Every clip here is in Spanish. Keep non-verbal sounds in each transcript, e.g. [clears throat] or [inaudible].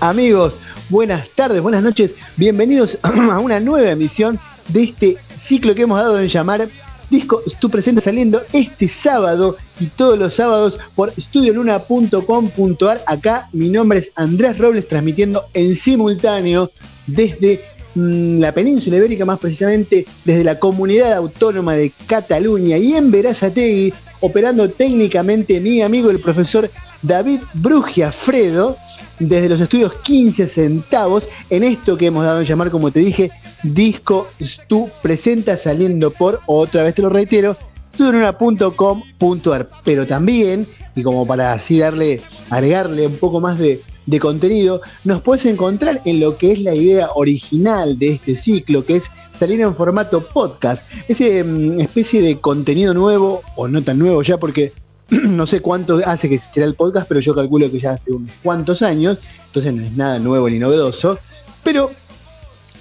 Amigos, buenas tardes, buenas noches, bienvenidos [clears throat] a una nueva emisión de este ciclo que hemos dado en llamar Disco Tu Presente saliendo este sábado y todos los sábados por estudioluna.com.ar. Acá mi nombre es Andrés Robles transmitiendo en simultáneo desde mm, la península ibérica, más precisamente desde la comunidad autónoma de Cataluña. Y en Verazategui, operando técnicamente mi amigo el profesor David Brugiafredo desde los estudios 15 centavos en esto que hemos dado a llamar, como te dije, Disco Stu presenta saliendo por, otra vez te lo reitero, studionuna.com.ar. Pero también, y como para así darle, agregarle un poco más de, de contenido, nos puedes encontrar en lo que es la idea original de este ciclo, que es salir en formato podcast. Esa mm, especie de contenido nuevo, o no tan nuevo ya, porque [clears throat] no sé cuánto hace que existirá el podcast, pero yo calculo que ya hace unos cuantos años, entonces no es nada nuevo ni novedoso, pero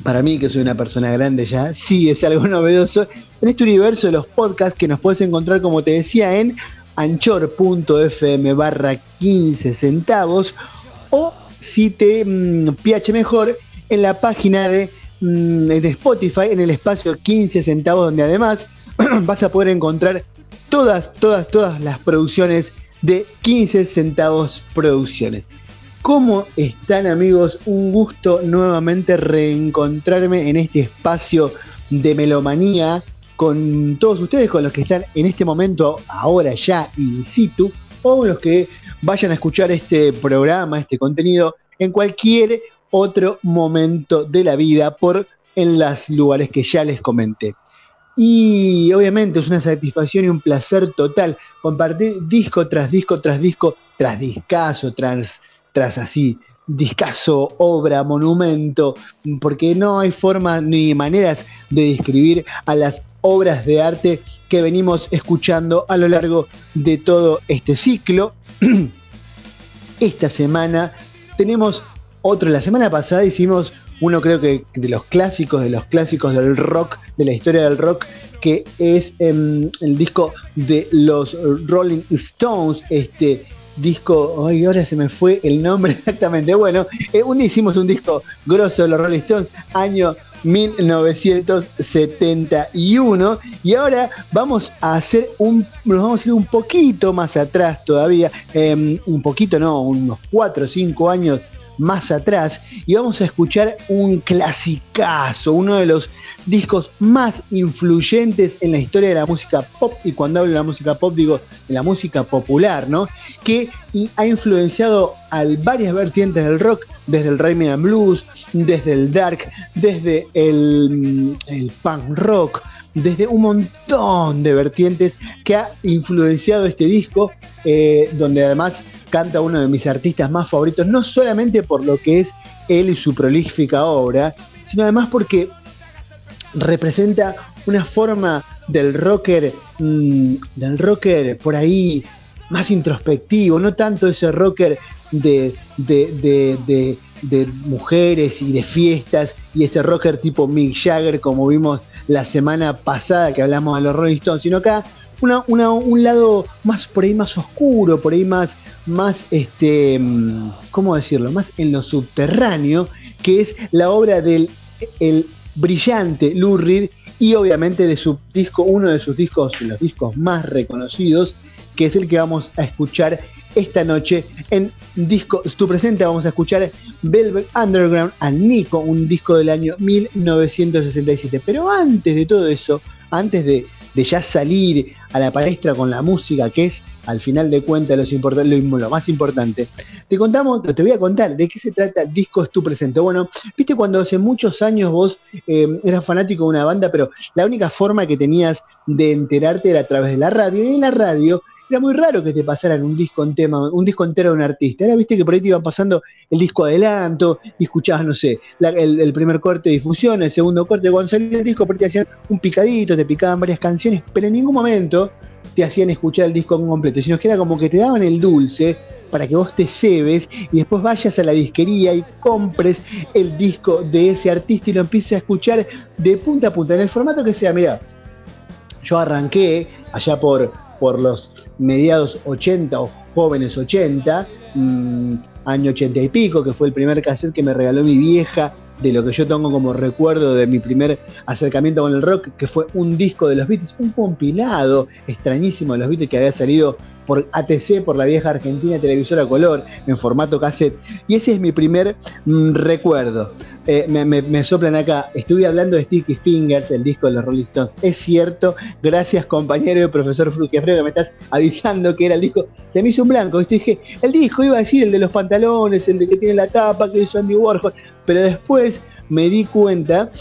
para mí, que soy una persona grande ya, sí es algo [laughs] novedoso. En este universo de los podcasts que nos puedes encontrar, como te decía, en anchor.fm barra 15 centavos o si te mm, piache mejor en la página de, mm, de Spotify en el espacio 15 centavos donde además [clears throat] vas a poder encontrar todas, todas, todas las producciones de 15 centavos producciones. ¿Cómo están amigos? Un gusto nuevamente reencontrarme en este espacio de melomanía con todos ustedes, con los que están en este momento, ahora ya in situ, o los que vayan a escuchar este programa, este contenido, en cualquier otro momento de la vida por en los lugares que ya les comenté. Y obviamente es una satisfacción y un placer total compartir disco tras disco tras disco, tras discazo, tras, tras así, discazo, obra, monumento, porque no hay forma ni maneras de describir a las obras de arte que venimos escuchando a lo largo de todo este ciclo. [clears throat] Esta semana tenemos otro, la semana pasada hicimos uno creo que de los clásicos, de los clásicos del rock, de la historia del rock, que es em, el disco de los Rolling Stones, este disco, ay, ahora se me fue el nombre [laughs] exactamente, bueno, eh, un hicimos un disco grosso de los Rolling Stones, año 1971 y ahora vamos a hacer un nos vamos a ir un poquito más atrás todavía em, un poquito no unos 4 o 5 años más atrás y vamos a escuchar un clasicazo, uno de los discos más influyentes en la historia de la música pop y cuando hablo de la música pop digo de la música popular, ¿no? Que ha influenciado a varias vertientes del rock, desde el rhythm and blues, desde el dark, desde el, el punk rock, desde un montón de vertientes que ha influenciado este disco, eh, donde además canta uno de mis artistas más favoritos, no solamente por lo que es él y su prolífica obra, sino además porque representa una forma del rocker, mm, del rocker por ahí más introspectivo, no tanto ese rocker de, de, de, mujeres y de fiestas y ese rocker tipo Mick Jagger como vimos la semana pasada que hablamos de los Rolling Stones, sino acá un lado más por ahí más oscuro, por ahí más, más este, mm, ¿cómo decirlo? Más en lo subterráneo, que es la obra del el brillante Lou y obviamente de su disco, uno de sus discos, los discos más reconocidos, que es el que vamos a escuchar esta noche en disco tu presente vamos a escuchar Velvet Underground a Nico, un disco del año 1967. Pero antes de todo eso, antes de ya salir a la palestra con la música, que es al final de cuentas lo, más importante, te contamos, te voy a contar de qué se trata Disco es tu presente. Bueno, viste cuando hace muchos años vos eh, eras fanático de una banda, pero la única forma que tenías de enterarte era a través de la radio, y en la radio era muy raro que te pasaran un disco en tema, un disco entero de un artista. Era, viste que por ahí te iban pasando el disco adelanto y escuchabas, no sé, el, primer corte de difusión, el segundo corte. Cuando salía el disco, por ahí te hacían un picadito, te picaban varias canciones, pero en ningún momento te hacían escuchar el disco completo, sino que era como que te daban el dulce para que vos te cebes y después vayas a la disquería y compres el disco de ese artista y lo empieces a escuchar de punta a punta, en el formato que sea, mira, yo arranqué allá por por los mediados 80 o jóvenes 80, mm, año ochenta y pico, que fue el primer cassette que me regaló mi vieja de lo que yo tengo como recuerdo de mi primer acercamiento con el rock, que fue un disco de los Beatles, un compilado extrañísimo de los Beatles que había salido por ATC, por la vieja Argentina televisora color, en formato cassette. Y ese es mi primer mm, recuerdo. Eh, me, soplan acá, estuve hablando de Sticky Fingers, el disco de los Rolling Stones. Es cierto, gracias compañero y profesor Fruquiafrego, me estás avisando que era el disco. Se me hizo un blanco, dije, el disco iba a decir el de los pantalones, el de que tiene la tapa, que hizo Andy Warhol. Pero después me di cuenta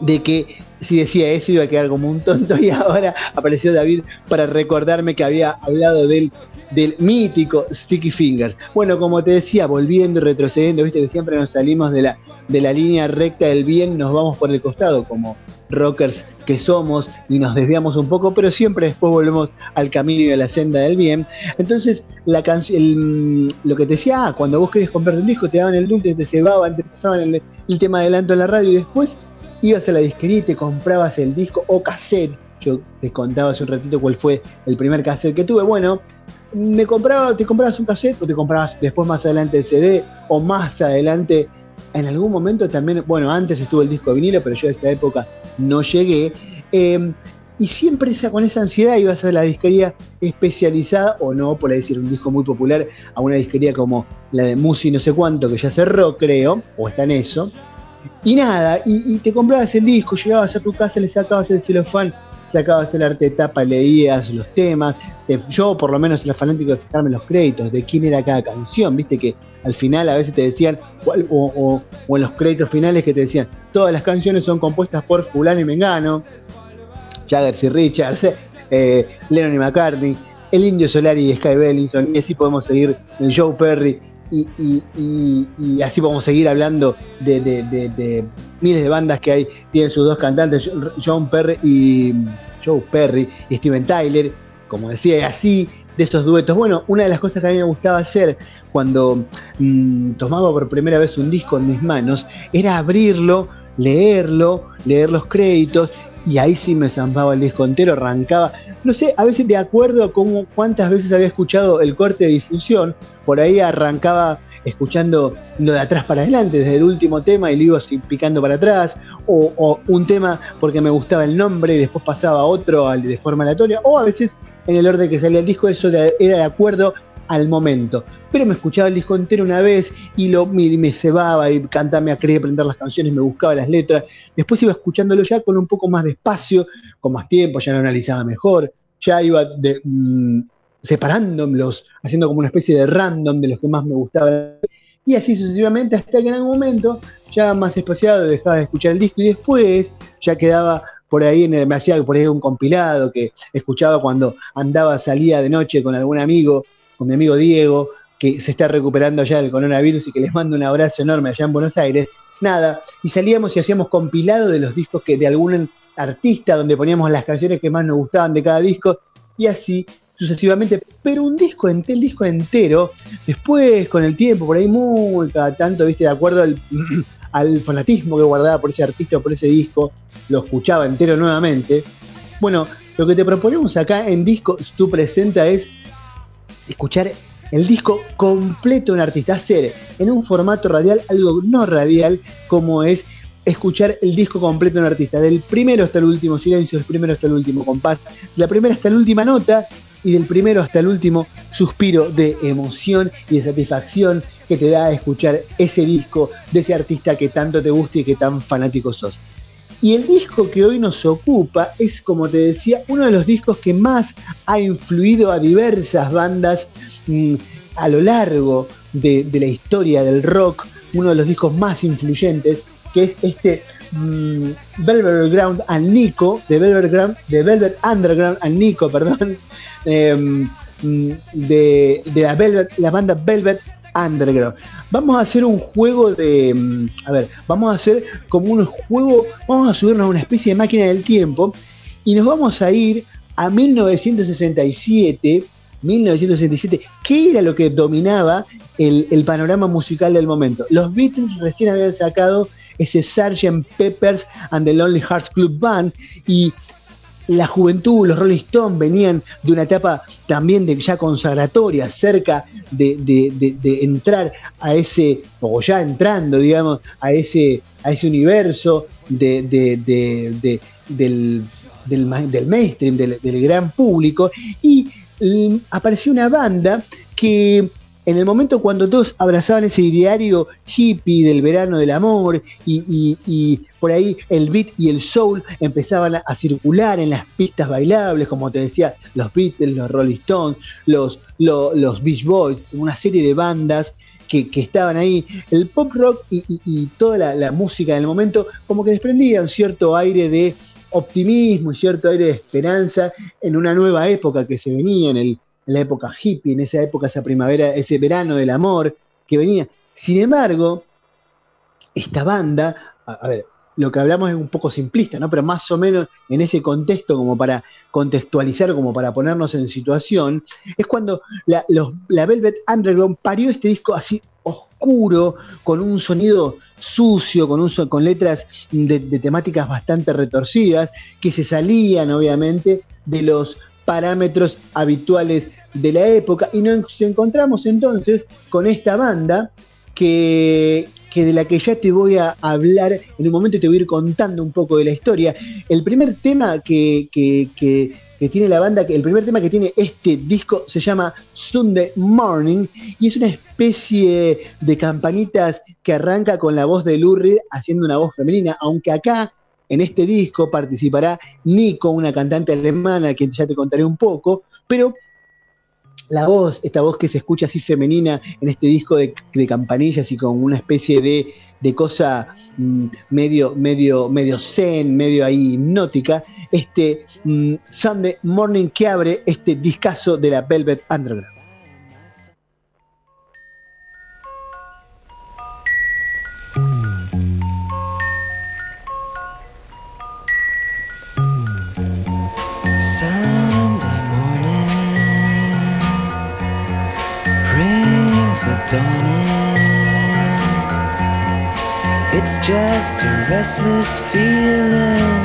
de que si decía eso iba a quedar como un tonto [laughs] y ahora apareció David para recordarme que había hablado del, del mítico Sticky Fingers. Bueno, como te decía, volviendo y retrocediendo, viste que siempre nos salimos de la, de la línea recta del bien, nos vamos por el costado como rockers que somos y nos desviamos un poco, pero siempre después volvemos al camino y a la senda del bien. Entonces, la canción, lo que te decía, ah, cuando vos querés comprar un disco, te daban el dulce, te cebaban, te pasaban el, el tema adelanto en la radio y después ibas a la disquería y te comprabas el disco o cassette. Yo te contaba hace un ratito cuál fue el primer cassette que tuve. Bueno, me compraba, te comprabas un cassette o te comprabas después más adelante el CD o más adelante en algún momento también, bueno, antes estuvo el disco de vinilo, pero yo a esa época no llegué. Em, y siempre esa, con esa ansiedad ibas a la disquería especializada, o no, por decir, un disco muy popular, a una disquería como la de Musi no sé cuánto, que ya cerró, creo, o está en eso. Y nada, y, te comprabas el disco, llegabas a tu casa, le sacabas el celofán, sacabas el arte de tapa, leías los temas. yo, por lo menos, era fanático de fijarme los créditos, de quién era cada canción, viste que al final a veces te decían, o, en los créditos finales que te decían, todas las canciones son compuestas por Fulano y Mengano, Jaggers y Richards, eh, Lennon y McCartney, El Indio Solari y Sky Bellington, y así podemos seguir en Joe Perry y, así podemos seguir hablando de, miles de bandas que hay, tienen sus dos cantantes, John Perry y Joe Perry y Steven Tyler, como decía, así de esos duetos. Bueno, una de las cosas que a mí me gustaba hacer cuando mm, tomaba por primera vez un disco en mis manos era abrirlo, leerlo, leer los créditos y ahí sí me zampaba el disco entero, arrancaba no sé, a veces de acuerdo a cómo, cuántas veces había escuchado el corte de difusión, por ahí arrancaba escuchando lo de atrás para adelante, desde el último tema y lo iba picando para atrás, o, un tema porque me gustaba el nombre y después pasaba a otro de forma aleatoria, o a veces en el orden que salía el disco, eso era de acuerdo al momento. Pero me escuchaba el disco entero una vez y lo, me, cebaba y cantaba, me aprender las canciones, me buscaba las letras. Después iba escuchándolo ya con un poco más de espacio, con más tiempo, ya lo analizaba mejor, ya iba de, mm, separándolos, haciendo como una especie de random de los que más me gustaban. Y así sucesivamente hasta que en algún momento, ya más espaciado, dejaba de escuchar el disco y después ya quedaba por ahí, en me hacía por ahí un compilado que escuchaba cuando andaba, salía de noche con algún amigo con mi amigo Diego, que se está recuperando ya del coronavirus y que les mando un abrazo enorme allá en Buenos Aires. Nada, y salíamos y hacíamos compilado de los discos que de algún artista, donde poníamos las canciones que más nos gustaban de cada disco, y así sucesivamente, pero un disco, el disco entero, después con el tiempo, por ahí muy cada tanto, viste, de acuerdo al, [clears throat] al fanatismo que guardaba por ese artista o por ese disco, lo escuchaba entero nuevamente. Bueno, lo que te proponemos acá en Disco Tu Presenta es escuchar el disco completo de un artista, hacer en un formato radial algo no radial como es escuchar el disco completo de un artista, del primero hasta el último silencio, del primero hasta el último compás, de la primera hasta la última nota y del primero hasta el último suspiro de emoción y de satisfacción que te da escuchar ese disco de ese artista que tanto te gusta y que tan fanático sos. Y el disco que hoy nos ocupa es, como te decía, uno de los discos que más ha influido a diversas bandas mm, a lo largo de, la historia del rock, uno de los discos más influyentes, que es este mm, Velvet Ground and Nico, de Velvet, Ground, de Velvet Underground and Nico, [laughs] perdón, em, mm, de, de la, Velvet, la banda Velvet Underground. Vamos a hacer un juego de. Mm, a ver, vamos a hacer como un juego. Vamos a subirnos a una especie de máquina del tiempo y nos vamos a ir a 1967. 1967, ¿qué era lo que dominaba el, el panorama musical del momento? Los Beatles recién habían sacado ese Sgt. Peppers and the Lonely Hearts Club Band y la juventud, los Rolling Stones venían de una etapa también de ya consagratoria, cerca de, entrar a ese, o ya entrando, digamos, a ese, a ese universo del, del, mainstream, del, gran público, y mm, apareció una banda que en el momento cuando todos abrazaban ese ideario hippie del verano del amor y, por ahí el beat y el soul empezaban a, circular en las pistas bailables, como te decía, los Beatles, los Rolling Stones, los, Beach Boys, una serie de bandas que, estaban ahí, el pop rock y, toda la, la, música en el momento como que desprendía un cierto aire de optimismo y cierto aire de esperanza en una nueva época que se venía en el en la época hippie, en esa época, esa primavera, ese verano del amor que venía. Sin embargo, esta banda, a, ver, lo que hablamos es un poco simplista, ¿no? Pero más o menos en ese contexto, como para contextualizar, como para ponernos en situación, es cuando la, Velvet Underground parió este disco así oscuro, con un sonido sucio, con, un, con letras de, temáticas bastante retorcidas, que se salían obviamente de los parámetros habituales de la época y nos encontramos entonces con esta banda que, de la que ya te voy a hablar, en un momento te voy a ir contando un poco de la historia. El primer tema que, tiene la banda, el primer tema que tiene este disco se llama Sunday Morning y es una especie de campanitas que arranca con la voz de Lurie haciendo una voz femenina, aunque acá en este disco participará Nico, una cantante alemana, que ya te contaré un poco, pero la voz, esta voz que se escucha así femenina en este disco de, campanillas y con una especie de, cosa mm, medio, medio, medio zen, medio ahí hipnótica, este mm, Sunday Morning que abre este discazo de la Velvet Underground. Dawning. It's just a restless feeling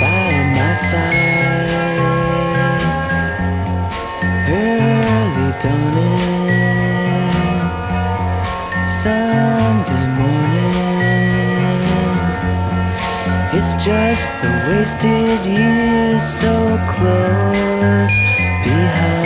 by my side. Early dawning, Sunday morning. It's just the wasted years so close behind.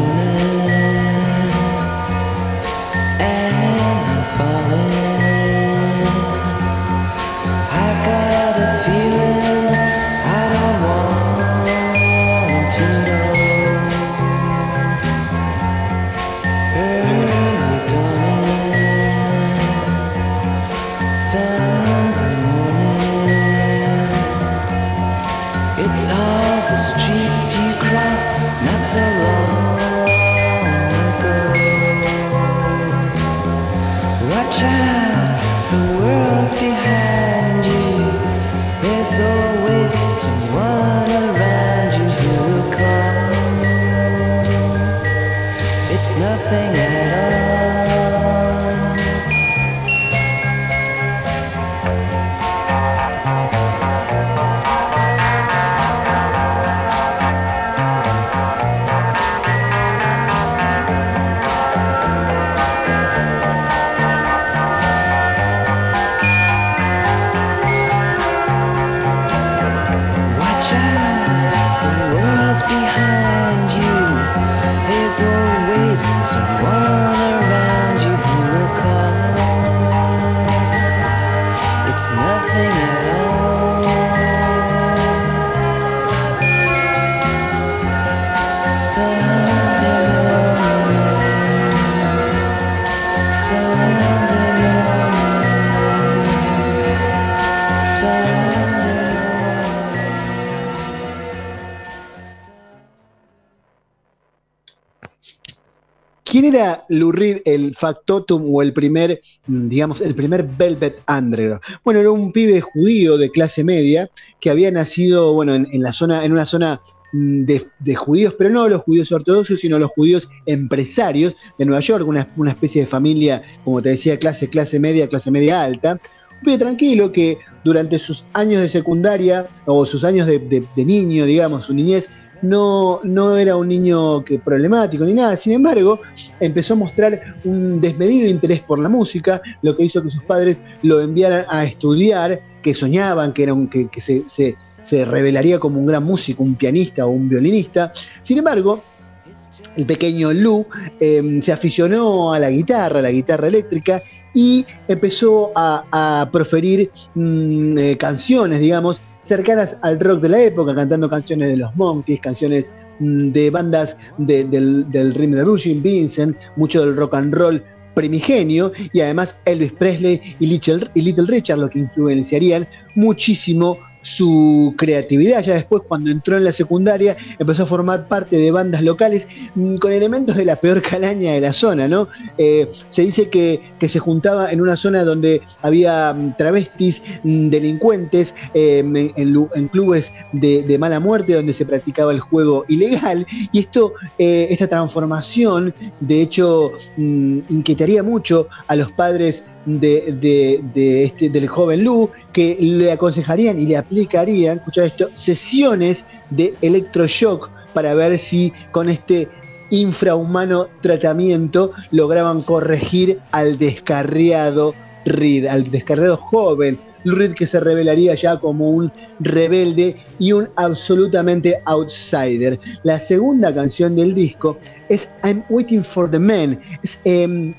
era Lou Reed, el factotum o el primer, mm, digamos, el primer Velvet Underground? Bueno, era un pibe judío de clase media que había nacido, bueno, en, la zona, en una zona mm, de, judíos, pero no los judíos ortodoxos, sino los judíos empresarios de Nueva York, una, especie de familia, como te decía, clase, clase media, clase media alta. Un pibe tranquilo que durante sus años de secundaria o sus años de niño, digamos, su niñez, no, no era un niño que problemático ni nada, sin embargo, empezó a mostrar un desmedido interés por la música, lo que hizo que sus padres lo enviaran a estudiar, que soñaban que, un, que, se, revelaría como un gran músico, un pianista o un violinista. Sin embargo, el pequeño Lou em, se aficionó a la guitarra, a la guitarra eléctrica, y empezó a, proferir mm, eh, canciones, digamos, cercanas al rock de la época, cantando canciones de los Monkeys, canciones mm, de bandas del, del ritmo de Rushing, Vincent, mucho del rock and roll primigenio y además Elvis Presley y Little, y Little Richard lo que influenciarían muchísimo su creatividad. Ya después, cuando entró en la secundaria, empezó a formar parte de bandas locales mm, con elementos de la peor [laughs] calaña de la zona, ¿no? Eh, se dice que, se juntaba en una zona donde había mm, travestis, mm, delincuentes, em, en, clubes de, mala muerte, donde se practicaba el juego ilegal. Y esto, eh, esta transformación, de hecho, inquietaría mucho a los padres de, este, del joven Lu, que le aconsejarían y le aplicarían, escucha esto, sesiones de electroshock para ver si con este infrahumano tratamiento lograban corregir al descarriado Reed, al descarriado joven Reed que se revelaría ya como un rebelde y un absolutamente outsider. La segunda canción del disco es I'm Waiting for the Man. Em,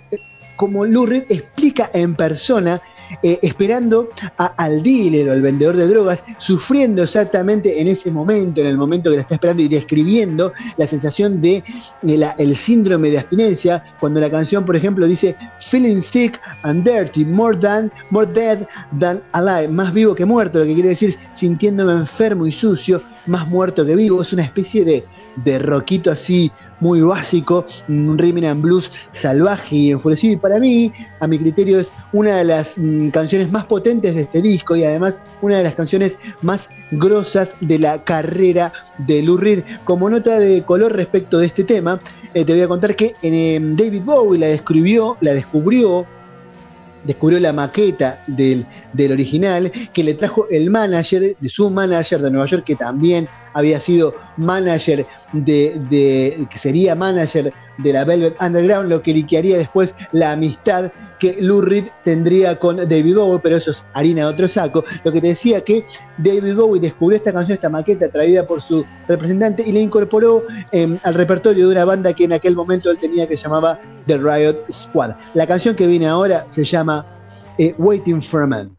como Lurid explica en persona, eh, esperando al dealer o al vendedor de drogas, sufriendo exactamente en ese momento, en el momento que la está esperando y describiendo la sensación de eh, el síndrome de abstinencia, cuando la canción, por ejemplo, dice Feeling sick and dirty, more than, more dead than alive, más vivo que muerto, lo que quiere decir sintiéndome enfermo y sucio, más muerto que vivo, es una especie de de rockito así muy básico, un rhythm and blues salvaje y enfurecido. Y para mí, a mi criterio, es una de las mm, canciones más potentes de este disco y además una de las canciones más grosas de la carrera de Lou Reed. Como nota de color respecto de este tema, eh, te voy a contar que em, David Bowie la describió, la descubrió descubrió la maqueta del, del, original, que le trajo el manager de su manager de Nueva York, que también había sido manager de, que sería manager de la Velvet Underground, lo que liquearía después la amistad que Lou Reed tendría con David Bowie, pero eso es harina de otro saco. Lo que te decía que David Bowie descubrió esta canción, esta maqueta traída por su representante y la incorporó em, al repertorio de una banda que en aquel momento él tenía que llamaba The Riot Squad. La canción que viene ahora se llama eh, Waiting for a Man.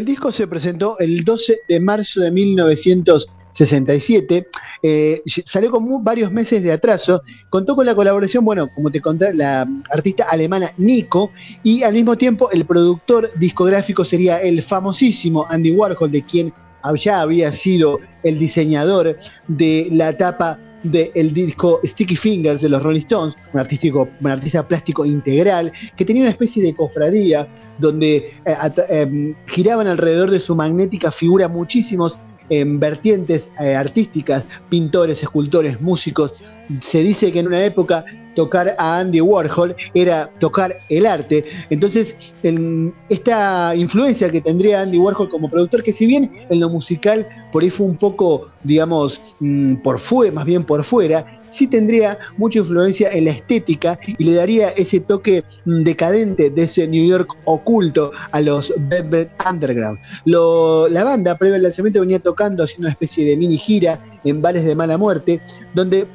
El disco se presentó el 12 de marzo de 1967. Eh, salió con varios meses de atraso. Contó con la colaboración, bueno, como te conté, la artista alemana Nico. Y al mismo tiempo, el productor discográfico sería el famosísimo Andy Warhol, de quien ya había sido el diseñador de la tapa del disco Sticky Fingers de los Rolling Stones, un, artístico, un artista plástico integral que tenía una especie de cofradía donde eh, em, giraban alrededor de su magnética figura muchísimos en vertientes eh, artísticas, pintores, escultores, músicos. Se dice que en una época tocar a Andy Warhol era tocar el arte. Entonces, esta influencia que tendría Andy Warhol como productor, que si bien en lo musical por ahí fue un poco, digamos, mm, por fuera, más bien por fuera, sí tendría mucha influencia en la estética y le daría ese toque mm, decadente de ese New York oculto a los Velvet Underground. la banda, previo al lanzamiento, venía tocando, haciendo una especie de mini gira en bares de mala muerte, donde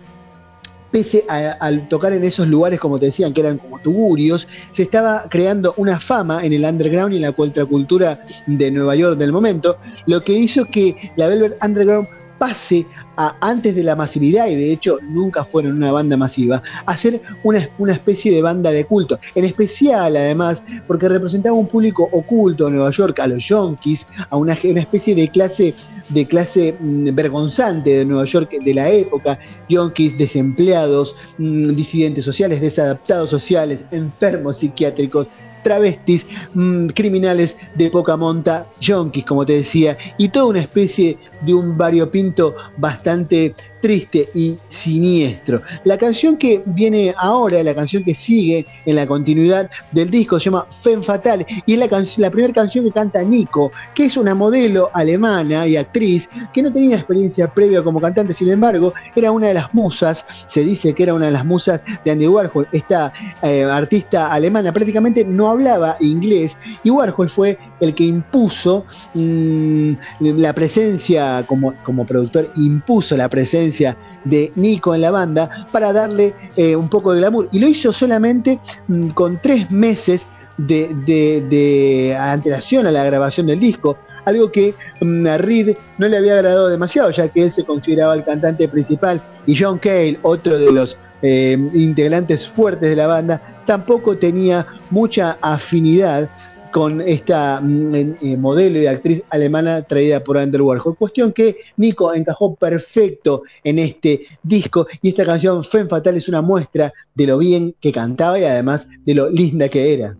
pese al tocar en esos lugares, como te decían, que eran como tuburios, se estaba creando una fama en el underground y en la contracultura de Nueva York del momento, lo que hizo que la Velvet Underground pase a, antes de la masividad, y de hecho nunca fueron una banda masiva, a ser una, una especie de banda de culto. En especial, además, porque representaba un público oculto en Nueva York, a los Yonkis, a una, una especie de clase de clase mm, vergonzante de Nueva York de la época, yonkis, desempleados, mm, disidentes sociales, desadaptados sociales, enfermos psiquiátricos, travestis, mm, criminales de poca monta, yonkis, como te decía, y toda una especie de un variopinto bastante triste y siniestro. La canción que viene ahora, la canción que sigue en la continuidad del disco, se llama Fen Fatal y es la, la primera canción que canta Nico, que es una modelo alemana y actriz que no tenía experiencia previa como cantante, sin embargo, era una de las musas, se dice que era una de las musas de Andy Warhol, esta eh, artista alemana prácticamente no hablaba inglés y Warhol fue el que impuso mm, la presencia como, como productor, impuso la presencia de Nico en la banda para darle eh, un poco de glamour. Y lo hizo solamente mm, con tres meses de, antelación a la grabación del disco. Algo que mm, a Reed no le había agradado demasiado, ya que él se consideraba el cantante principal y John Cale, otro de los eh, integrantes fuertes de la banda, tampoco tenía mucha afinidad con esta mm, eh, modelo y actriz alemana traída por Ander Warhol. Cuestión que Nico encajó perfecto en este disco y esta canción Femme Fatal es una muestra de lo bien que cantaba y además de lo linda que era.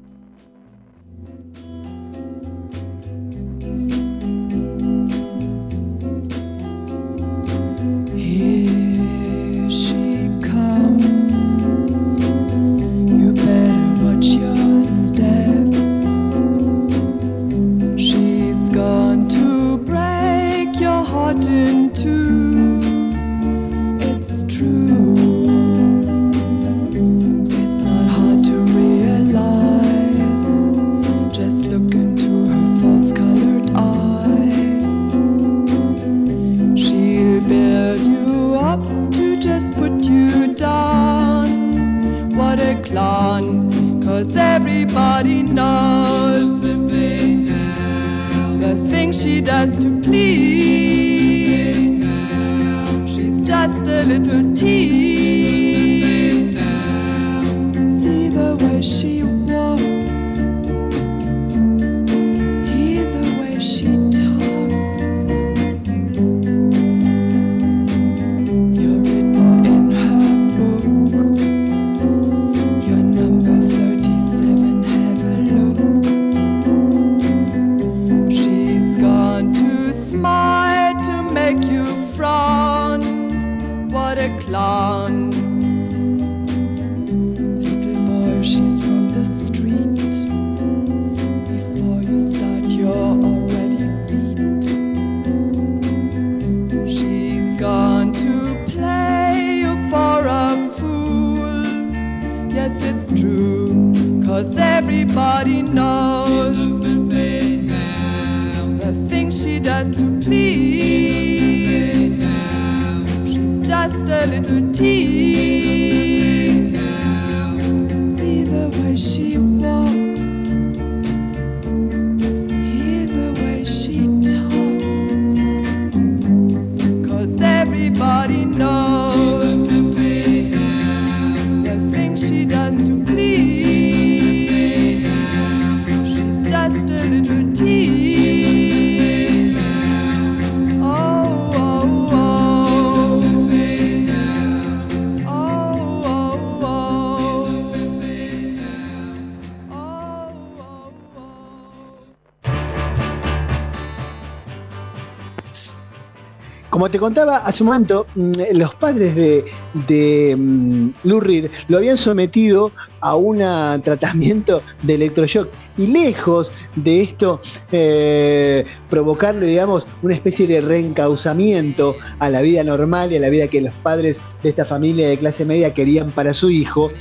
Como te contaba hace un momento, mm, los padres de, de mm, Lou Reed lo habían sometido a un tratamiento de electroshock. Y lejos de esto eh, provocarle, digamos, una especie de reencauzamiento a la vida normal y a la vida que los padres de esta familia de clase media querían para su hijo,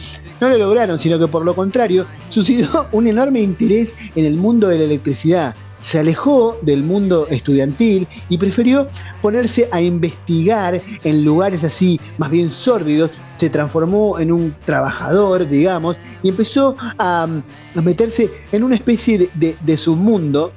no lo lograron, sino que por lo contrario suscitó un enorme interés en el mundo de la electricidad se alejó del mundo estudiantil y prefirió ponerse a investigar en lugares así más bien sórdidos. Se transformó en un trabajador, digamos, y empezó a, meterse en una especie de, submundo,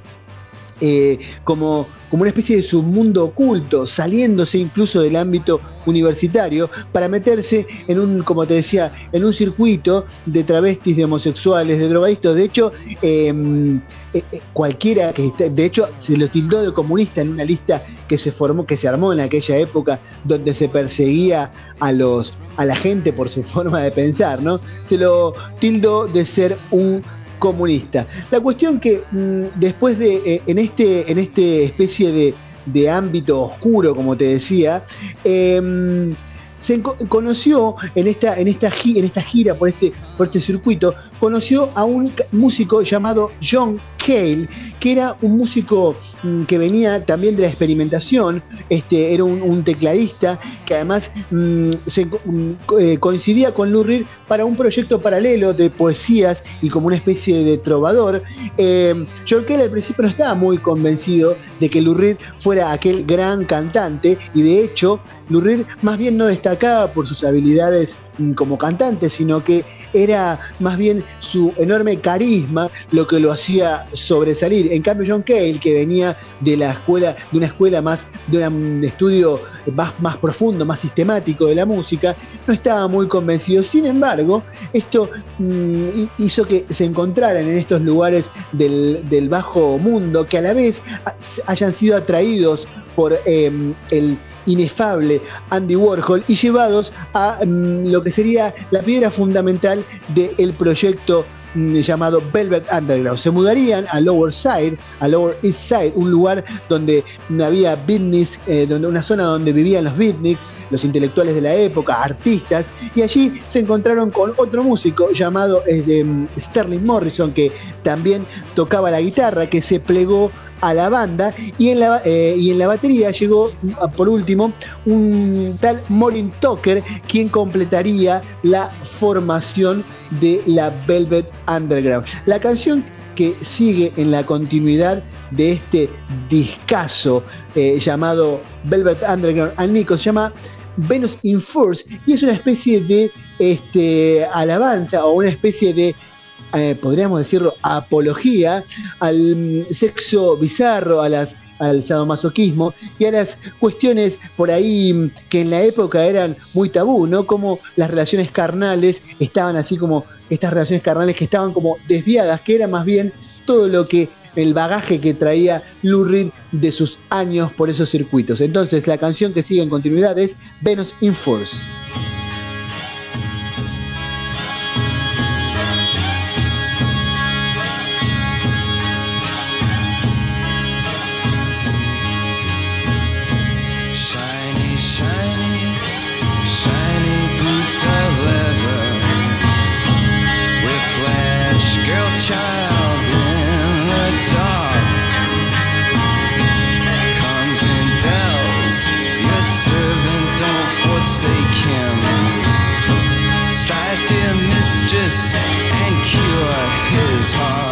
eh, como, como una especie de submundo oculto, saliéndose incluso del ámbito universitario para meterse en un, como te decía, en un circuito de travestis, de homosexuales, de drogadictos. De hecho, em, eh, eh, cualquiera que de hecho se lo tildó de comunista en una lista que se formó, que se armó en aquella época donde se perseguía a los a la gente por su [laughs] forma de pensar, ¿no? Se lo tildó de ser un comunista. La cuestión que mm, después de eh, en este en este especie de de ámbito oscuro, como te decía, em, se conoció en esta, en esta, en esta gira por este, por este circuito, conoció a un músico llamado John Cale, que era un músico mm, que venía también de la experimentación, este, era un, tecladista que además mm, se, mm, eh, coincidía con Lou para un proyecto paralelo de poesías y como una especie de trovador. Eh, John Cale al principio no estaba muy convencido de que Lou fuera aquel gran cantante y de hecho Lou más bien no destacaba por sus habilidades como cantante, sino que era más bien su enorme carisma lo que lo hacía sobresalir. En cambio, John Cale, que venía de la escuela, de una escuela más, de un estudio más, más profundo, más sistemático de la música, no estaba muy convencido. Sin embargo, esto mm, hizo que se encontraran en estos lugares del, bajo mundo, que a la vez hayan sido atraídos por em, el inefable Andy Warhol y llevados a mm, lo que sería la piedra fundamental del proyecto mm, llamado Velvet Underground. Se mudarían a Lower Side, a Lower East Side, un lugar donde había beatniks, eh, donde, una zona donde vivían los beatniks, los intelectuales de la época, artistas, y allí se encontraron con otro músico llamado eh, mm, Sterling Morrison, que también tocaba la guitarra, que se plegó a la banda y en la, eh, y en la batería llegó por último un tal Maureen Tucker quien completaría la formación de la Velvet Underground. La canción que sigue en la continuidad de este discazo eh, llamado Velvet Underground al Nico se llama Venus in Force y es una especie de este, alabanza o una especie de eh, podríamos decirlo, apología al sexo bizarro, a las al sadomasoquismo y a las cuestiones por ahí que en la época eran muy tabú, ¿no? Como las relaciones carnales estaban así como estas relaciones carnales que estaban como desviadas, que era más bien todo lo que el bagaje que traía Lou Reed de sus años por esos circuitos. Entonces la canción que sigue en continuidad es Venus in Force. and cure his heart.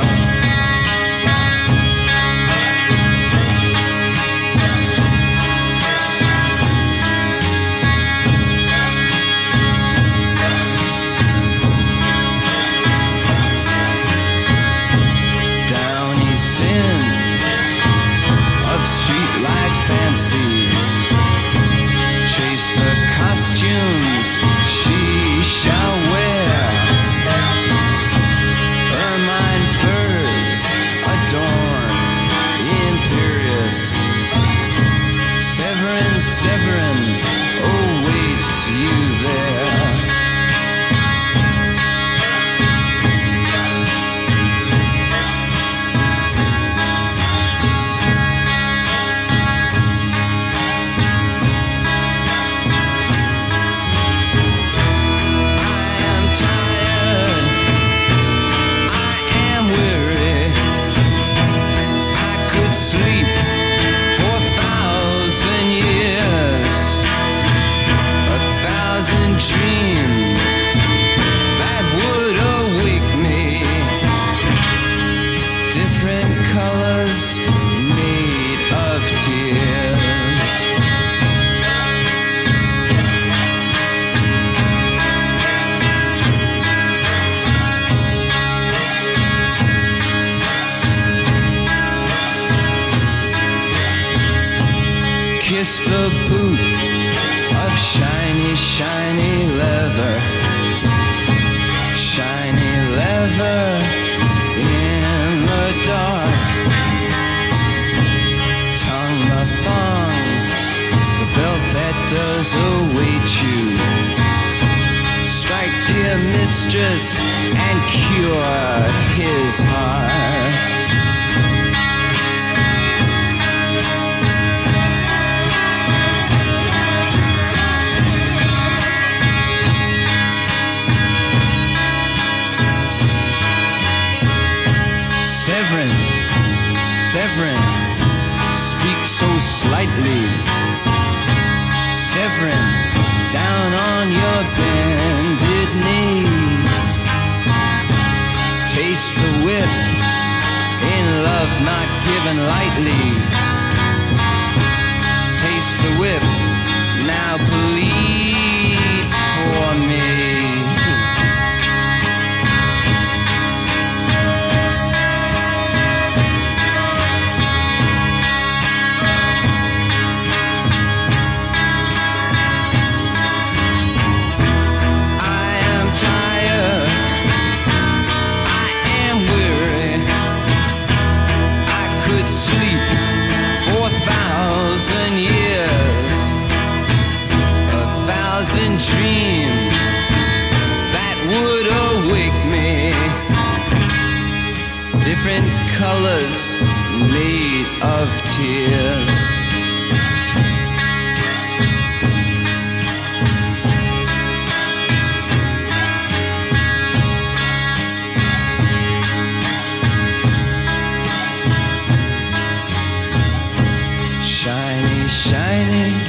Shiny,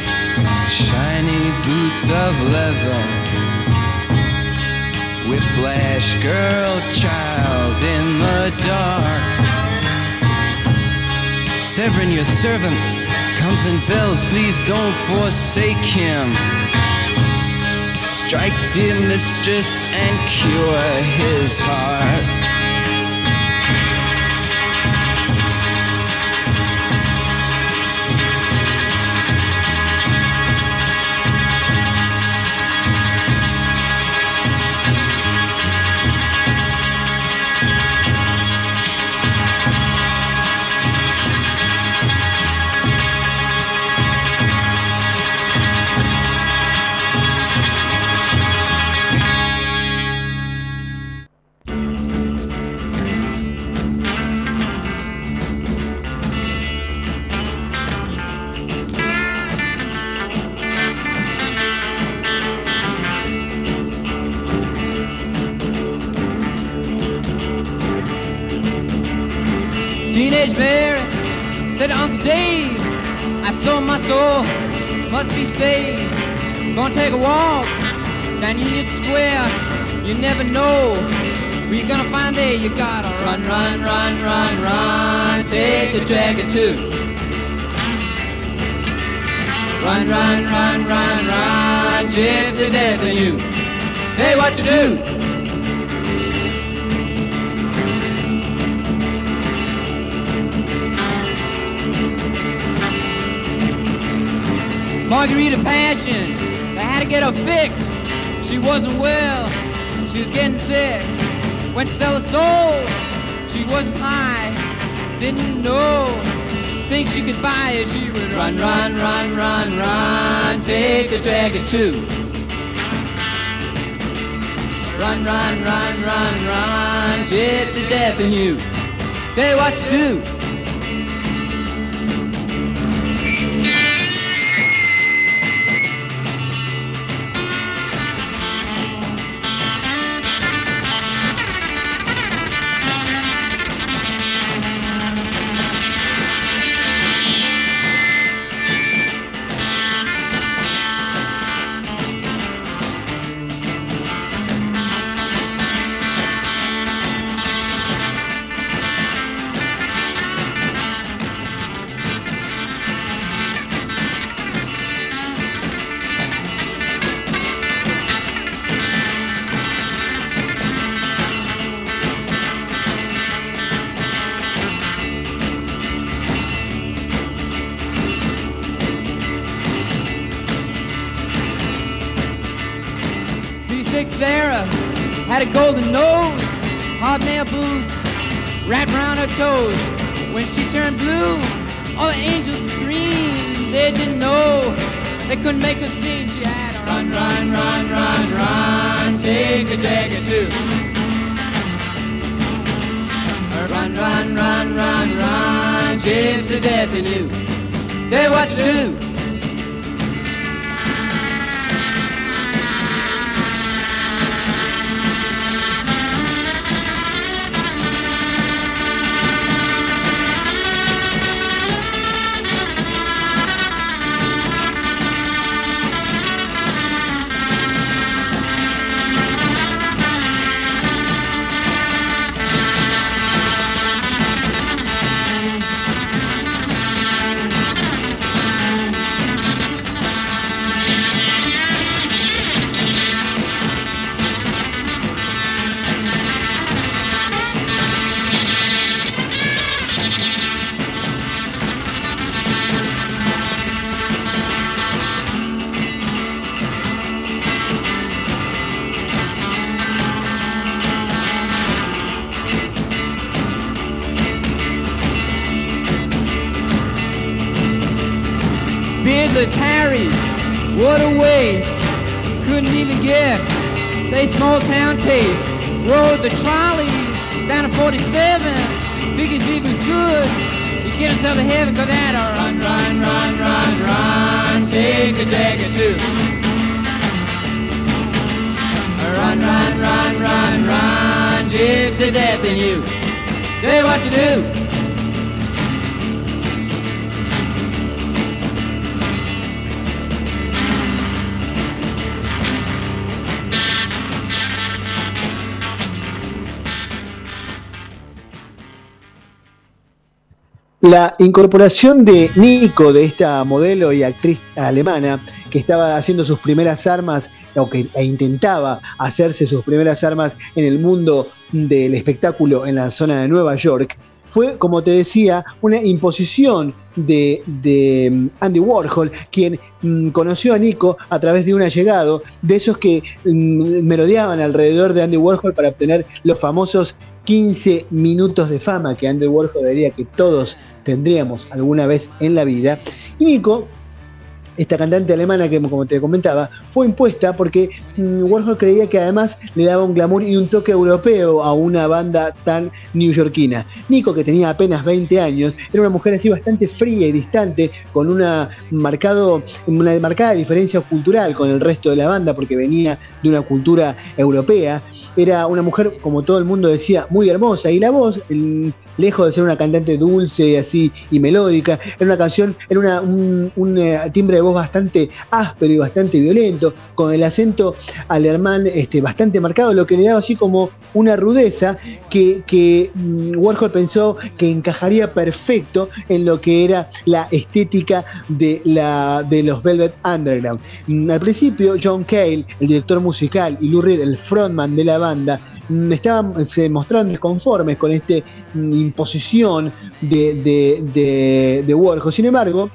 shiny boots of leather. Whiplash girl, child in the dark. Severin, your servant, comes in bells. Please don't forsake him. Strike, dear mistress, and cure his heart. Be saved. Gonna take a walk down Union Square. You never know who you're gonna find there. You gotta run, run, run, run, run. Take the dragon too. Run, run, run, run, run. Gypsy you. You what to do. Margarita Passion. They had to get her fixed. She wasn't well. She was getting sick. Went to sell her soul. She wasn't high. Didn't know. Think she could buy it. She would run, run, run, run, run. Take the dragon too. Run, run, run, run, run. Gypsy death in you. Tell you what to do. Her toes. When she turned blue, all the angels screamed. They didn't know, they couldn't make her sing. She had a run, run, run, run, run, take a dagger too. Run, run, run, run, run, chips to death in you. Tell you what to do. La incorporación de Nico, de esta modelo y actriz alemana, que estaba haciendo sus primeras armas, o que e intentaba hacerse sus primeras armas en el mundo del espectáculo en la zona de Nueva York, fue, como te decía, una imposición de, de mm, Andy Warhol, quien mm, conoció a Nico a través de un allegado, de esos que mm, merodeaban alrededor de Andy Warhol para obtener los famosos 15 minutos de fama que Andy Warhol diría que todos tendríamos alguna vez en la vida. Y Nico esta cantante alemana que, como te comentaba, fue impuesta porque mm, Warhol creía que además le daba un glamour y un toque europeo a una banda tan newyorkina. Nico, que tenía apenas 20 años, era una mujer así bastante fría y distante, con una, marcado, una marcada diferencia cultural con el resto de la banda, porque venía de una cultura europea. Era una mujer, como todo el mundo decía, muy hermosa, y la voz, lejos de ser una cantante dulce y así y melódica, era una canción, era un, un eh, timbre de voz bastante áspero y bastante violento, con el acento alemán este, bastante marcado, lo que le daba así como una rudeza que, mm, Warhol pensó que encajaría perfecto en lo que era la estética de, la, de los Velvet Underground. Mm, al principio, John Cale, el director musical, y Lou Reed, el frontman de la banda, estaban, se mostraron desconformes con esta imposición de, de, de, de Warhol. Sin embargo,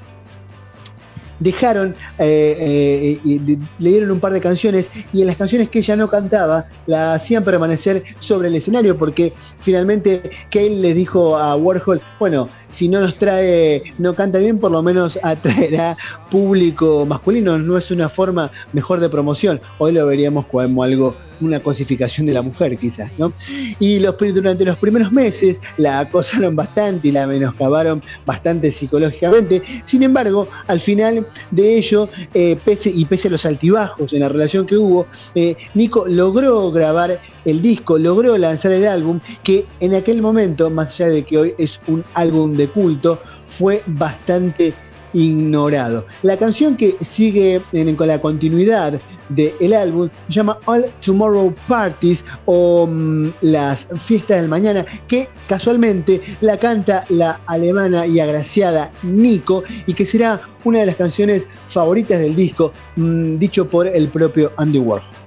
dejaron, eh, eh, le un par de canciones y en las canciones que ella no cantaba la hacían permanecer sobre el escenario porque finalmente Kale les dijo a Warhol, bueno, si no nos trae, no canta bien, por lo menos atraerá público masculino, no es una forma mejor de promoción. Hoy lo veríamos como algo una cosificación de la mujer quizás, ¿no? Y los, durante los primeros meses la acosaron bastante y la menoscabaron bastante psicológicamente. Sin embargo, al final de ello, eh, pese, y pese a los altibajos en la relación que hubo, eh, Nico logró grabar el disco, logró lanzar el álbum que en aquel momento, más allá de que hoy es un álbum de culto, fue bastante ignorado. La canción que sigue con la continuidad del álbum se llama All Tomorrow Parties o mm, Las Fiestas del Mañana, que casualmente la canta la alemana y agraciada Nico y que será una de las canciones favoritas del disco, mm, dicho por el propio Andy Warhol.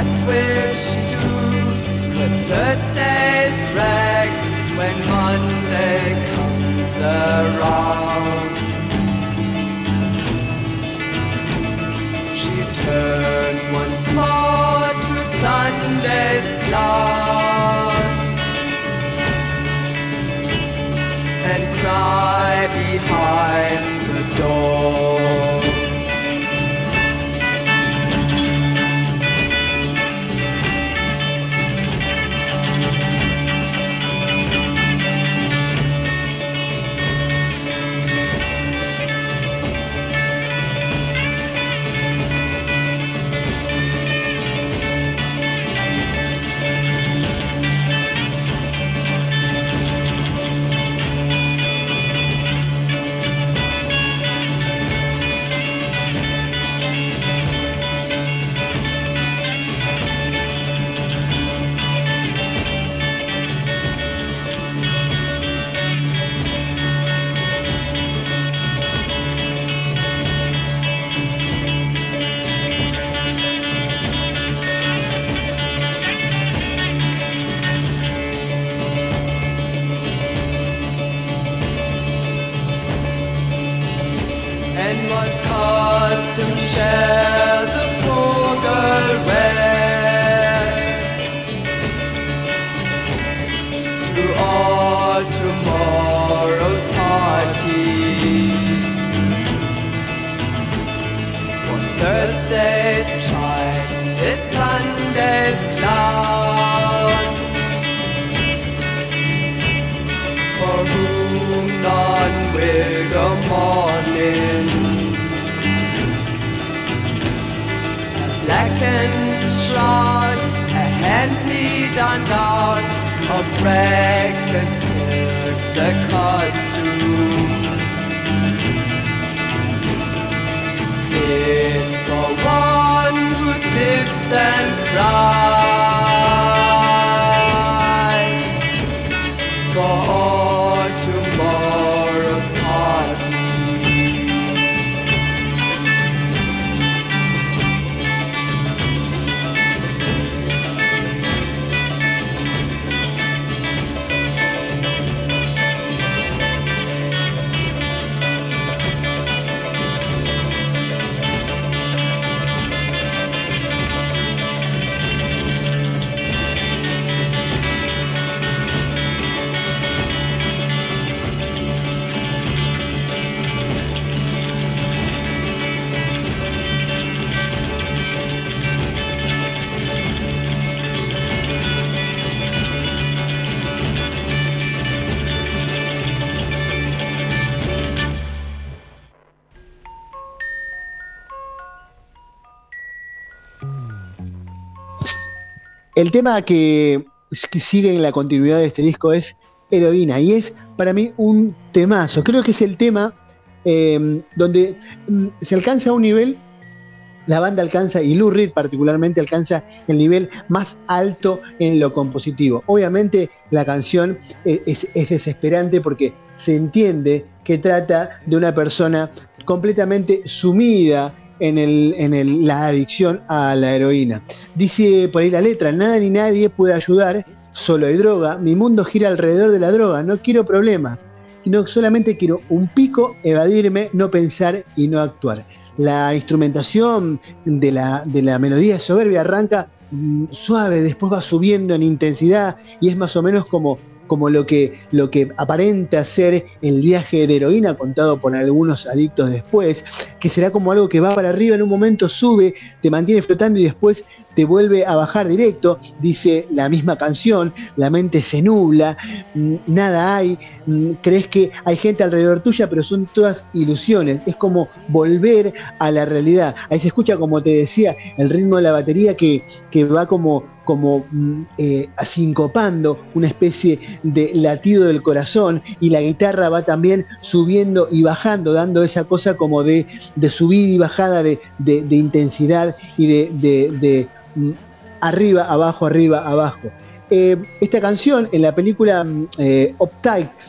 What will she do with Thursday's rags when Monday comes around? She turned once more to Sunday's cloud and cry behind the door. share. and gown of rags and silks a costume fit for one who sits and cries. El tema que, sigue en la continuidad de este disco es Heroína y es para mí un temazo. Creo que es el tema eh, donde mm, se alcanza a un nivel la banda alcanza, y Lou Reed particularmente alcanza el nivel más alto en lo compositivo. Obviamente la canción es, desesperante porque se entiende que trata de una persona completamente sumida en, la adicción a la heroína. Dice por ahí la letra, nada ni nadie puede ayudar, solo hay droga, mi mundo gira alrededor de la droga, no quiero problemas, no solamente quiero un pico, evadirme, no pensar y no actuar la instrumentación de la, de la melodía soberbia arranca mm, suave, después va subiendo en intensidad y es más o menos como como lo que, lo que aparenta ser el viaje de heroína contado por algunos adictos después, que será como algo que va para arriba, en un momento sube, te mantiene flotando y después te vuelve a bajar directo, dice la misma canción, la mente se nubla, mm, nada hay, mm, crees que hay gente alrededor tuya, pero son todas ilusiones, es como volver a la realidad. Ahí se escucha, como te decía, el ritmo de la batería que, que va como como mm, eh, una especie de latido del corazón y la guitarra va también subiendo y bajando, dando esa cosa como de, de subida y bajada de, intensidad y de, arriba, abajo, arriba, abajo. Eh, esta canción en la película mm, eh,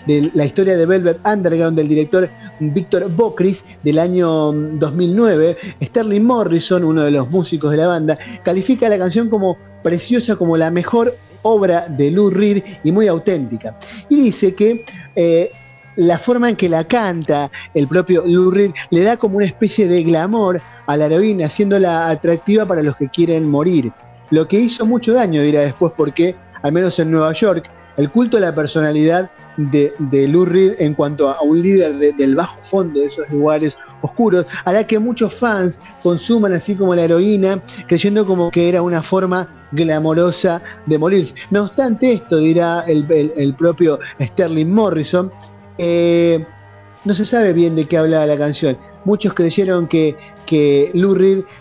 de la historia de Velvet Underground del director Víctor Bocris del año 2009, Sterling Morrison, uno de los músicos de la banda, califica la canción como preciosa como la mejor obra de Lou Reed y muy auténtica. Y dice que eh, la forma en que la canta el propio Lou Reed le da como una especie de glamour a la heroína, haciéndola atractiva para los que quieren morir. Lo que hizo mucho daño, dirá después, porque, al menos en Nueva York, el culto a la personalidad de, de en cuanto a un líder del bajo fondo de esos lugares oscuros hará que muchos fans consuman así como la heroína, creyendo como que era una forma glamorosa de morirse. No obstante esto, dirá el, propio Sterling Morrison, eh, no se sabe bien de qué hablaba la canción. Muchos creyeron que, que Lou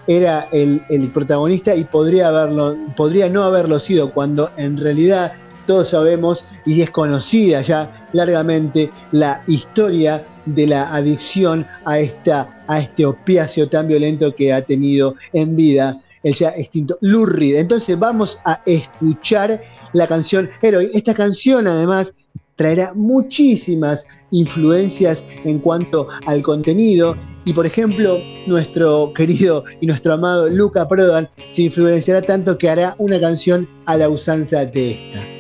era el, protagonista y podría, haberlo, podría no haberlo sido, cuando en realidad todos sabemos y es conocida ya largamente la historia de la adicción a, esta, a este opiáceo tan violento que ha tenido en vida el ya extinto Lou Entonces vamos a escuchar la canción Heroin. Esta canción además traerá muchísimas influencias en cuanto al contenido y por ejemplo nuestro querido y nuestro amado Luca Prodan se influenciará tanto que hará una canción a la usanza de esta.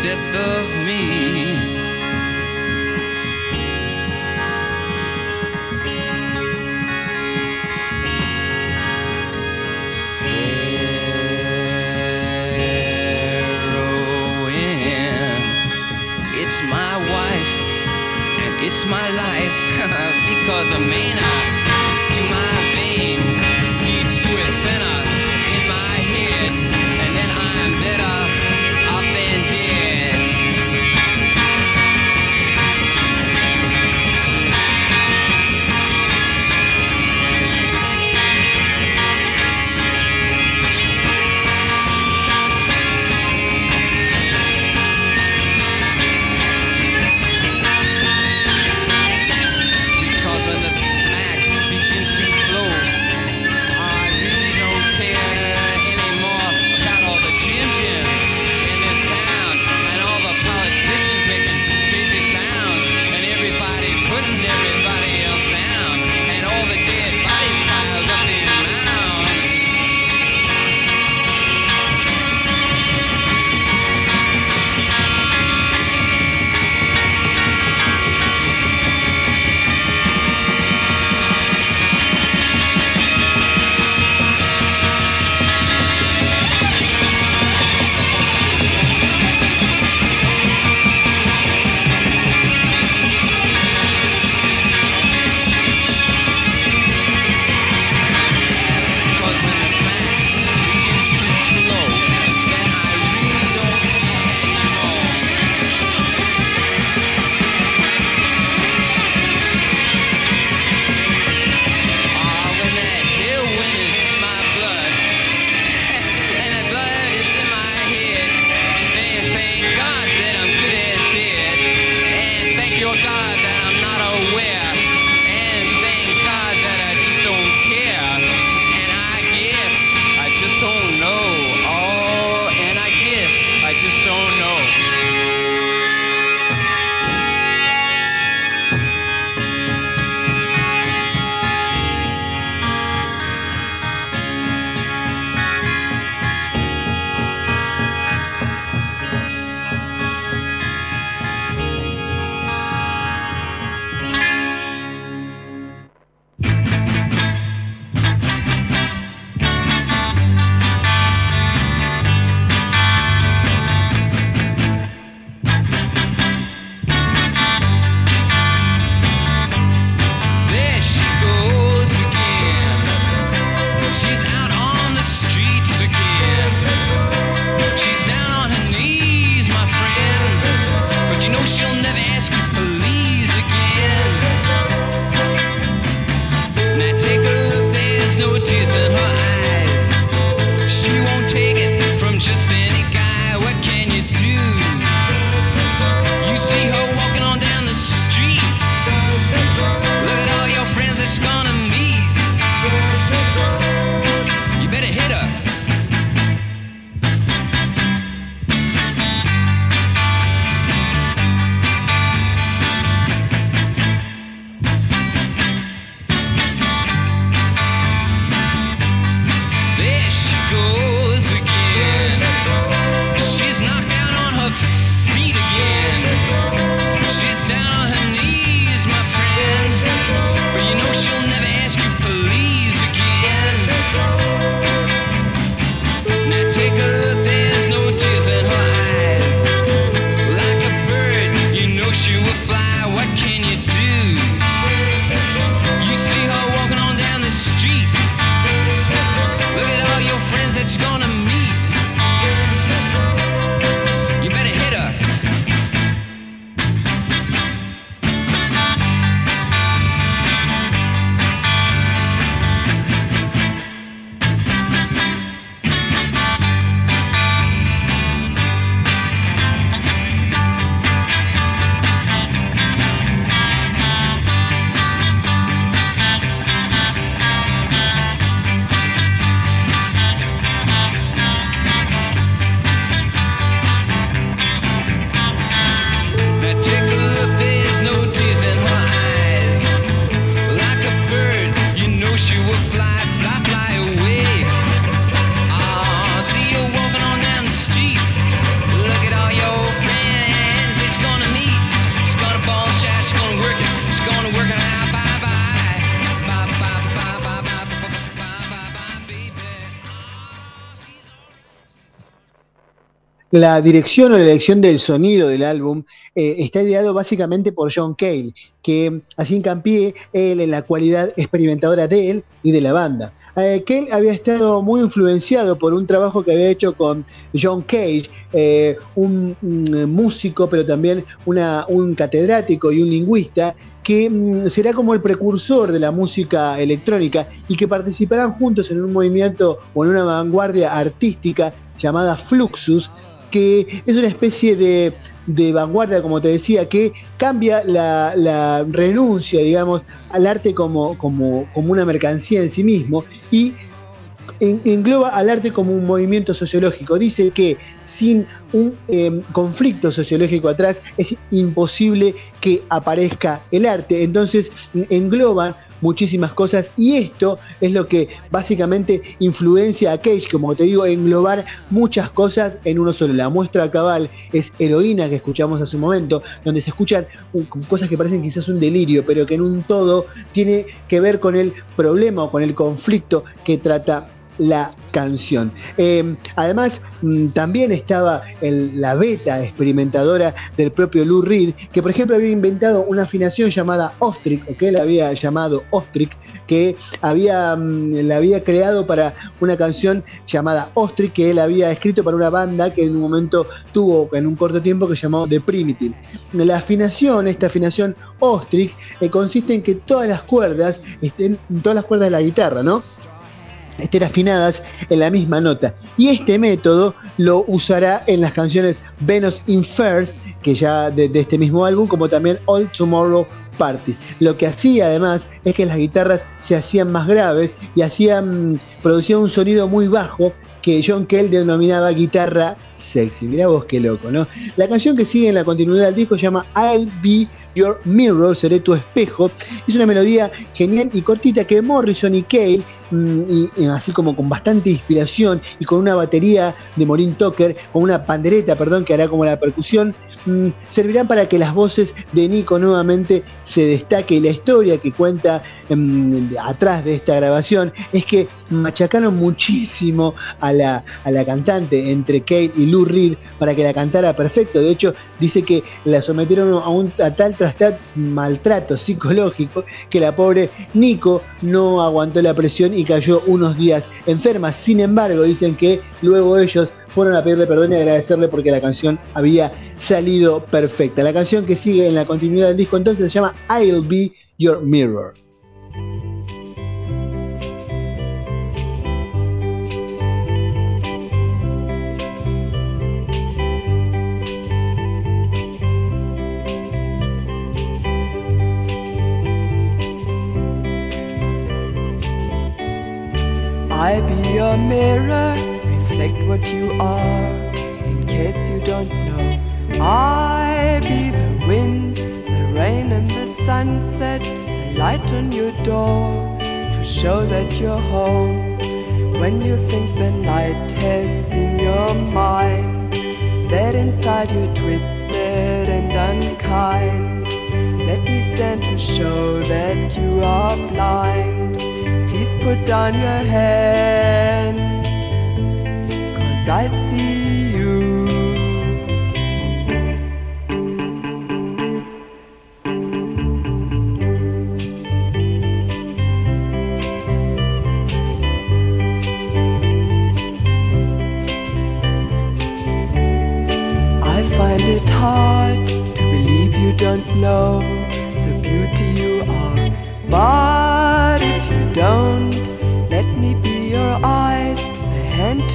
death of me. Heroin. It's my wife, and it's my life, [laughs] because a maniac to my vein leads to a sinner. La dirección o la elección del sonido del álbum eh, está ideado básicamente por John Cale, que así hincapié él en la cualidad experimentadora de él y de la banda. Eh, Cale había estado muy influenciado por un trabajo que había hecho con John Cage, eh, un, un músico, pero también una- un catedrático y un lingüista, que mm, será como el precursor de la música electrónica y que participarán juntos en un movimiento o en una vanguardia artística llamada Fluxus, que es una especie de, de vanguardia, como te decía, que cambia la, la renuncia, digamos, al arte como, como, como una mercancía en sí mismo y en- engloba al arte como un movimiento sociológico. Dice que sin un eh, conflicto sociológico atrás es imposible que aparezca el arte. Entonces engloban muchísimas cosas y esto es lo que básicamente influencia a Cage, como te digo, englobar muchas cosas en uno solo. La muestra cabal es Heroína que escuchamos hace un momento, donde se escuchan cosas que parecen quizás un delirio, pero que en un todo tiene que ver con el problema o con el conflicto que trata la canción. Eh, además, mm, también estaba el- la beta experimentadora del propio Lou Reed, que por ejemplo había inventado una afinación llamada Ostrich, o que él había llamado Ostrich, que había, mm, la había creado para una canción llamada Ostrich, que él había escrito para una banda que en un momento tuvo en un corto tiempo que llamó The Primitive. La afinación, esta afinación Ostrich, eh, consiste en que todas las cuerdas estén, todas las cuerdas de la guitarra, ¿no? Estén afinadas en la misma nota. Y este método lo usará en las canciones Venus in First, que ya de, este mismo álbum, como también All Tomorrow Parties. Lo que hacía además es que las guitarras se hacían más graves y hacían, producían un sonido muy bajo que John Kell denominaba guitarra sexy. Mirá vos qué loco, ¿no? La canción que sigue en la continuidad del disco se llama I'll Be Your Mirror, seré tu espejo. Es una melodía genial y cortita que Morrison y Cale, mm, y así como con bastante inspiración y con una batería de Maureen Tucker, con una pandereta, perdón, que hará como la percusión, mm, servirán para que las voces de Nico nuevamente se destaque y la historia que cuenta mm, atrás de esta grabación es que machacaron muchísimo a la, a la cantante entre Kate y Lou Reed para que la cantara perfecto. De hecho, dice que la sometieron a, un, tal trastat- maltrato psicológico que la pobre Nico no aguantó la presión y cayó unos días enferma. Sin embargo, dicen que luego ellos fueron a pedirle perdón y agradecerle porque la canción había salido perfecta. La canción que sigue en la continuidad del disco entonces se llama I'll Be Your Mirror. I be your mirror, reflect what you are. In case you don't know, I be the wind, the rain, and the sunset, the light on your door to show that you're home. When you think the night has in your mind, that inside you're twisted and unkind. Let me stand to show that you are blind. Put down your hands, cause I see you. I find it hard to believe you don't know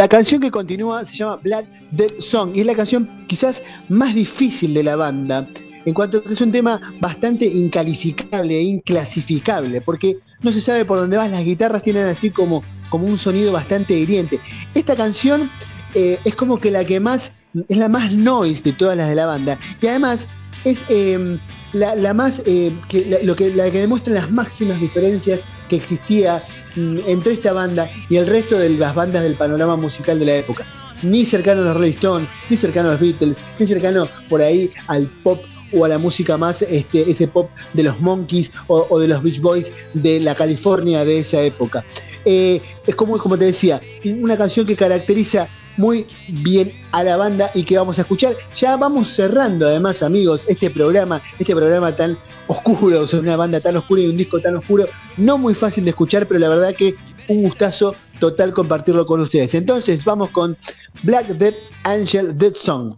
La canción que continúa se llama Black Dead Song y es la canción quizás más difícil de la banda, en cuanto a que es un tema bastante incalificable e inclasificable, porque no se sabe por dónde vas, las guitarras tienen así como, como un sonido bastante hiriente. Esta canción eh, es como que la que más, es la más noise de todas las de la banda, y además es eh, la, la, más, eh, que, lo que, la que demuestra las máximas diferencias que existía mm, entre esta banda y el resto de las bandas del panorama musical de la época. Ni cercano a los Rolling Stones, ni cercano a los Beatles, ni cercano por ahí al pop o a la música más, este, ese pop de los Monkeys o, o de los Beach Boys de la California de esa época. Eh, es como, como te decía, una canción que caracteriza muy bien a la banda y que vamos a escuchar. Ya vamos cerrando además, amigos, este programa, este programa tan oscuro, una banda tan oscura y un disco tan oscuro, no muy fácil de escuchar, pero la verdad que un gustazo total compartirlo con ustedes. Entonces vamos con Black Dead Angel Dead Song.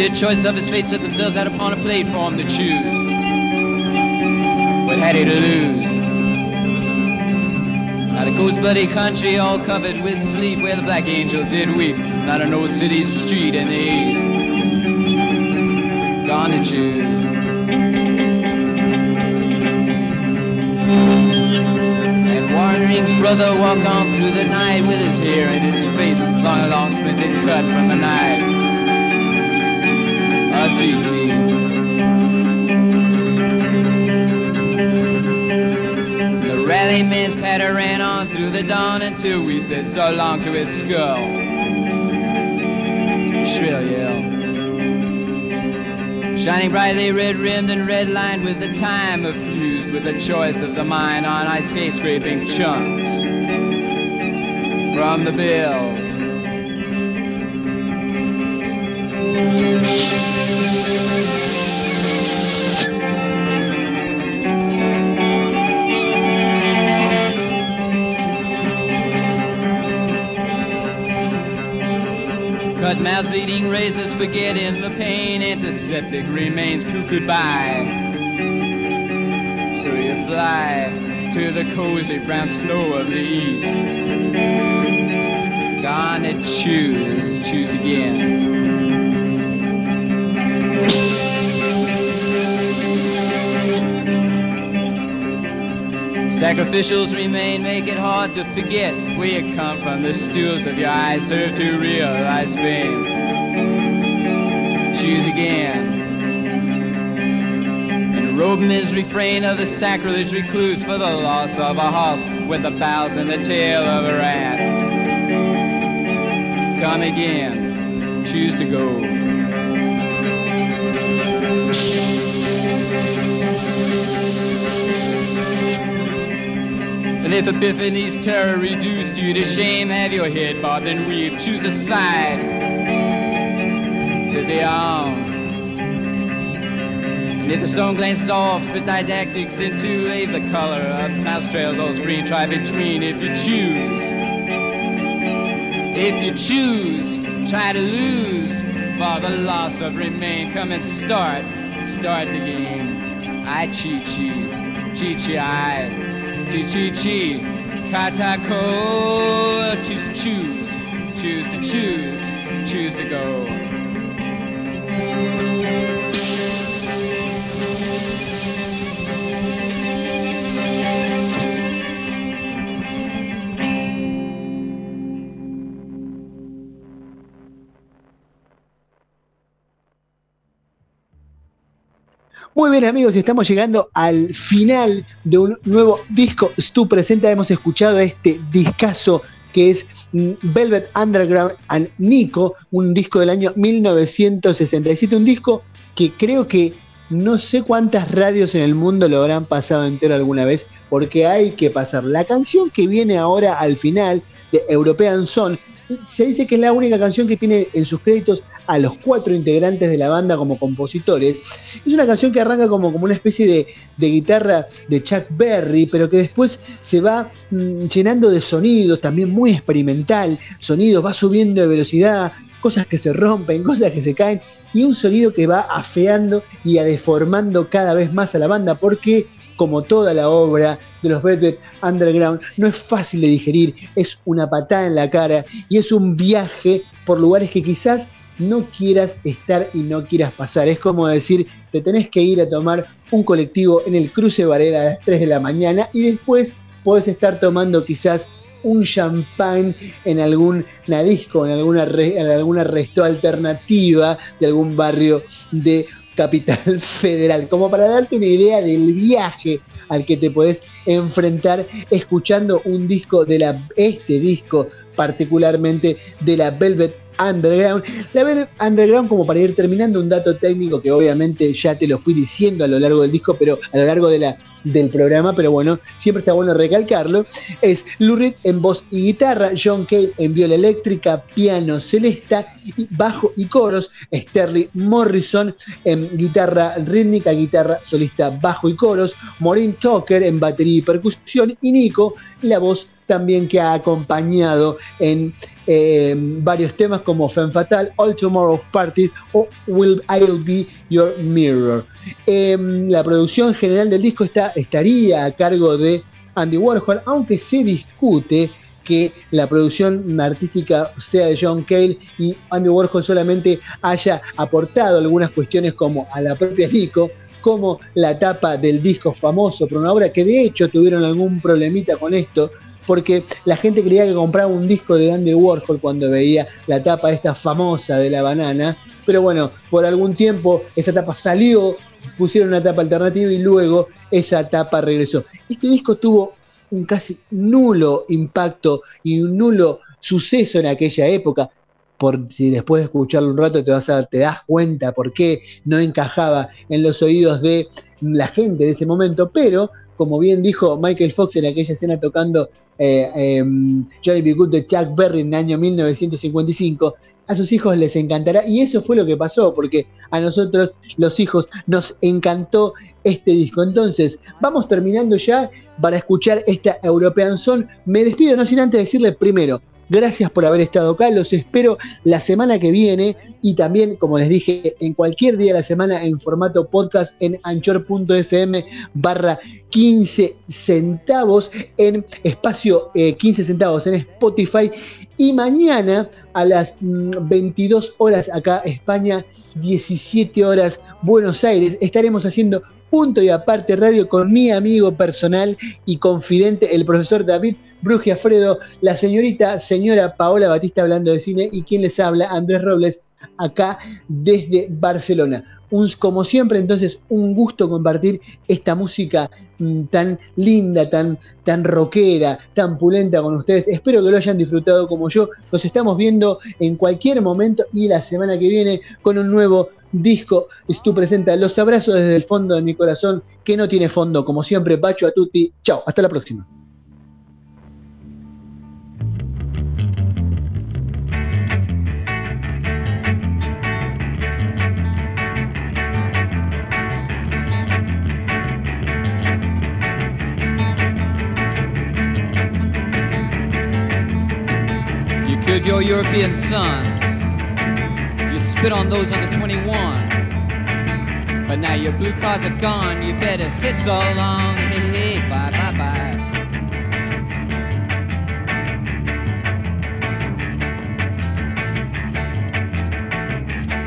Myriad choice of his fate set themselves out upon a plate for him to choose. What had he to lose? Not a ghost bloody country all covered with sleep where the black angel did weep. Not an old city street in the east. Gone to choose. And brother walked on through the night with his hair and his face long along splintered cut from a knife. The rally man's patter ran on through the dawn until we said so long to his skull. Shrill yell. Shining brightly red rimmed and red lined with the time fused with the choice of the mine on ice skate scraping chunks from the bills. Cut mouth bleeding razors forgetting the pain antiseptic remains cuckooed by. So you fly to the cozy brown snow of the east. Gone to choose choose again Sacrificials remain, make it hard to forget where you come from. The stools of your eyes serve to realize fame. Choose again. And robe his refrain of the sacrilege recluse for the loss of a horse with the bows and the tail of a rat. Come again. Choose to go. And if Epiphany's terror reduced you to shame, have your head bobbed and weave. Choose a side to be on. And if the stone glances off, spit didactics into leave the color of mouse trails on screen. Try between if you choose. If you choose, try to lose for the loss of remain. Come and start, start the game. I chi chi, chi chi I. Chi chi chi, katako, choose to choose, choose to choose, choose to go. Muy bien amigos, estamos llegando al final de un nuevo disco Stu Presenta. Hemos escuchado este discazo que es mm, Velvet Underground and Nico, un disco del año 1967, un disco que creo que no sé cuántas radios en el mundo lo habrán pasado entero alguna vez, porque hay que pasar. La canción que viene ahora al final de European Song, se dice que es la única canción que tiene en sus créditos a los cuatro integrantes de la banda como compositores. Es una canción que arranca como, como una especie de, de guitarra de Chuck Berry, pero que después se va mm, llenando de sonidos, también muy experimental, sonidos, va subiendo de velocidad, cosas que se rompen, cosas que se caen y un sonido que va afeando y a deformando cada vez más a la banda porque como toda la obra de los Velvet Underground, no es fácil de digerir, es una patada en la cara y es un viaje por lugares que quizás no quieras estar y no quieras pasar. Es como decir, te tenés que ir a tomar un colectivo en el cruce Varela a las 3 de la mañana y después podés estar tomando quizás un champán en algún disco, en alguna, en alguna resto alternativa de algún barrio de Capital [laughs] Federal, como para darte una idea del viaje al que te podés enfrentar escuchando un disco de la, este disco particularmente de la Velvet Underground. La Velvet Underground, como para ir terminando, un dato técnico que obviamente ya te lo fui diciendo a lo largo del disco, pero a lo largo de la del programa, pero bueno, siempre está bueno recalcarlo, es Lou Reed en voz y guitarra, John Cale en viola eléctrica, piano celesta, bajo y coros, Sterling Morrison en guitarra rítmica, guitarra solista, bajo y coros, Maureen Tucker en batería y percusión, y Nico, la voz también que ha acompañado en eh, varios temas como Femme Fatal, All Tomorrow's Party o Will I'll Be Your Mirror. Em, la producción general del disco está, estaría a cargo de Andy Warhol, aunque se discute que la producción artística sea de John Cale y Andy Warhol solamente haya aportado algunas cuestiones como a la propia Nico, como la tapa del disco famoso, por una obra que de hecho tuvieron algún problemita con esto, porque la gente creía que compraba un disco de Andy Warhol cuando veía la tapa esta famosa de la banana, pero bueno, por algún tiempo esa tapa salió, pusieron una tapa alternativa y luego esa tapa regresó. Este disco tuvo un casi nulo impacto y un nulo suceso en aquella época. Por si después de escucharlo un rato te vas a te das cuenta por qué no encajaba en los oídos de la gente de ese momento, pero como bien dijo Michael Fox en aquella escena tocando eh, em, Johnny B. Good de Chuck Berry en el año 1955, a sus hijos les encantará. Y eso fue lo que pasó, porque a nosotros, los hijos, nos encantó este disco. Entonces, vamos terminando ya para escuchar esta European Song. Me despido, no sin antes decirle primero, Gracias por haber estado acá. Los espero la semana que viene y también, como les dije, en cualquier día de la semana en formato podcast en anchor.fm barra 15 centavos en espacio 15 eh, centavos en Spotify. Y mañana a las 22 mm, horas acá España, 17 horas Buenos Aires, estaremos haciendo punto y aparte radio con mi amigo personal y confidente, el profesor David Brugia Fredo, la señorita señora Paola Batista hablando de cine y quien les habla, Andrés Robles, acá desde Barcelona. Un, como siempre, entonces, un gusto compartir esta música mm, tan linda, tan, tan rockera, tan pulenta con ustedes. Espero que lo hayan disfrutado como yo. Nos estamos viendo en cualquier momento y la semana que viene con un nuevo disco. Tú presenta los abrazos desde el fondo de mi corazón, que no tiene fondo. Como siempre, Pacho a tutti. Chao, hasta la próxima. Could your European son. You spit on those under 21. But now your blue cards are gone, you better sit so long. Hey, hey, bye, bye, bye.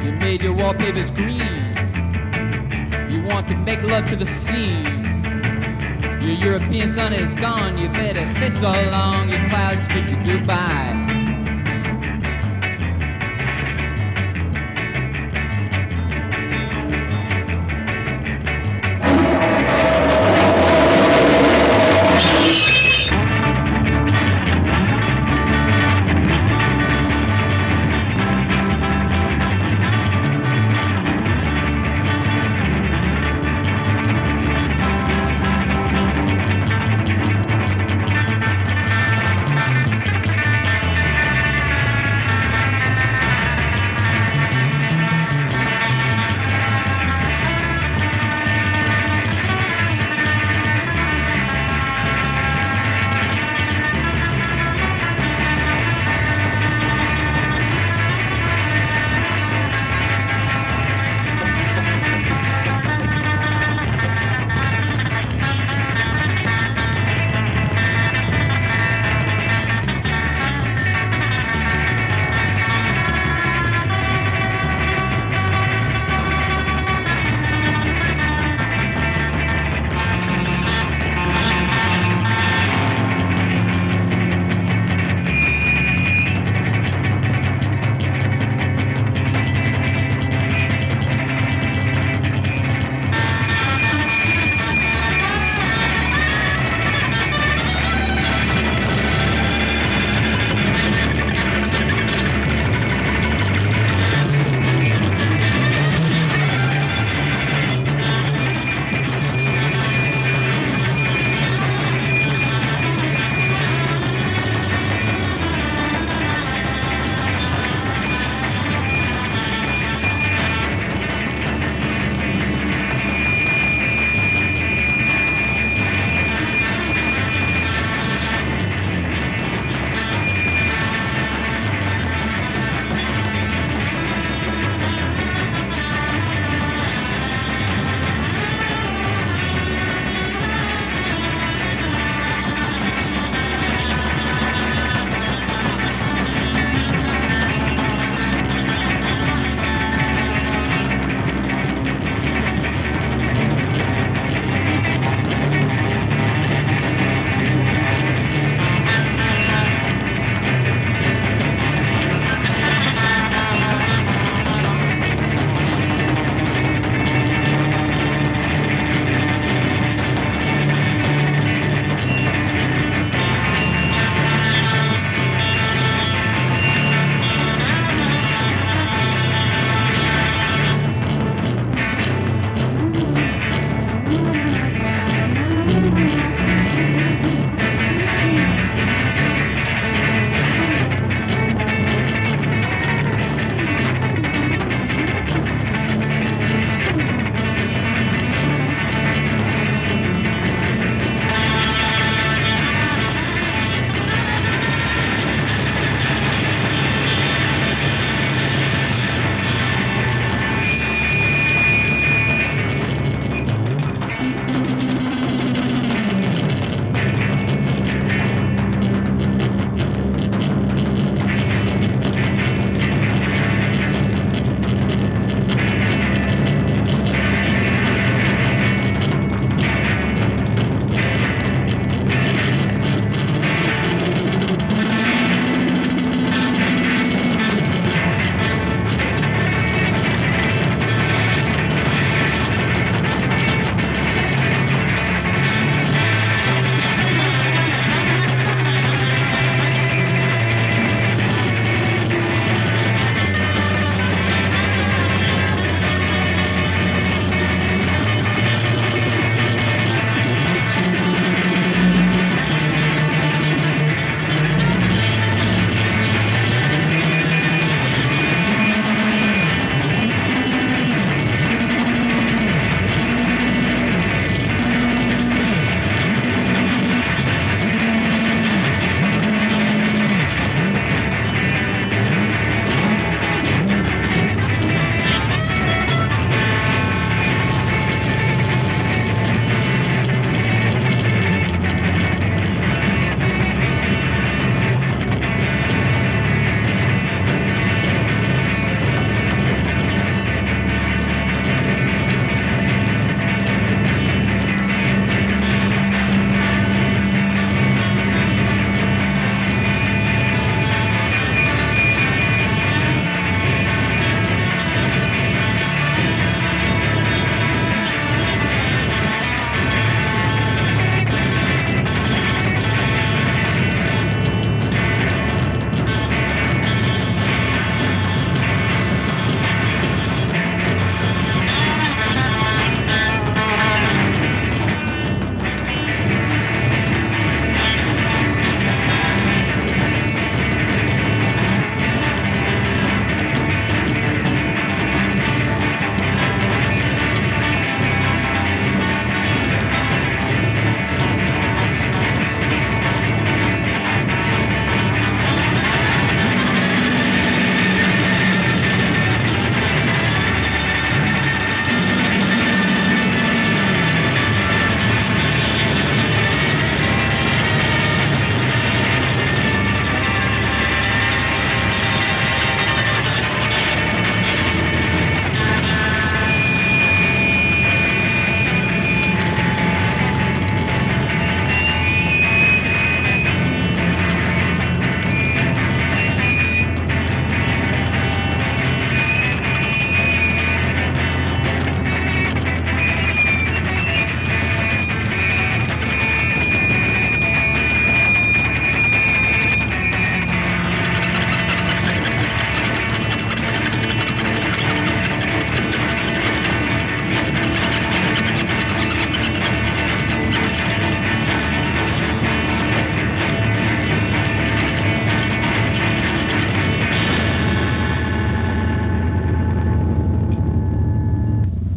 You made your wallpapers green. You want to make love to the scene. Your European sun is gone, you better say so long. Your clouds treat you goodbye.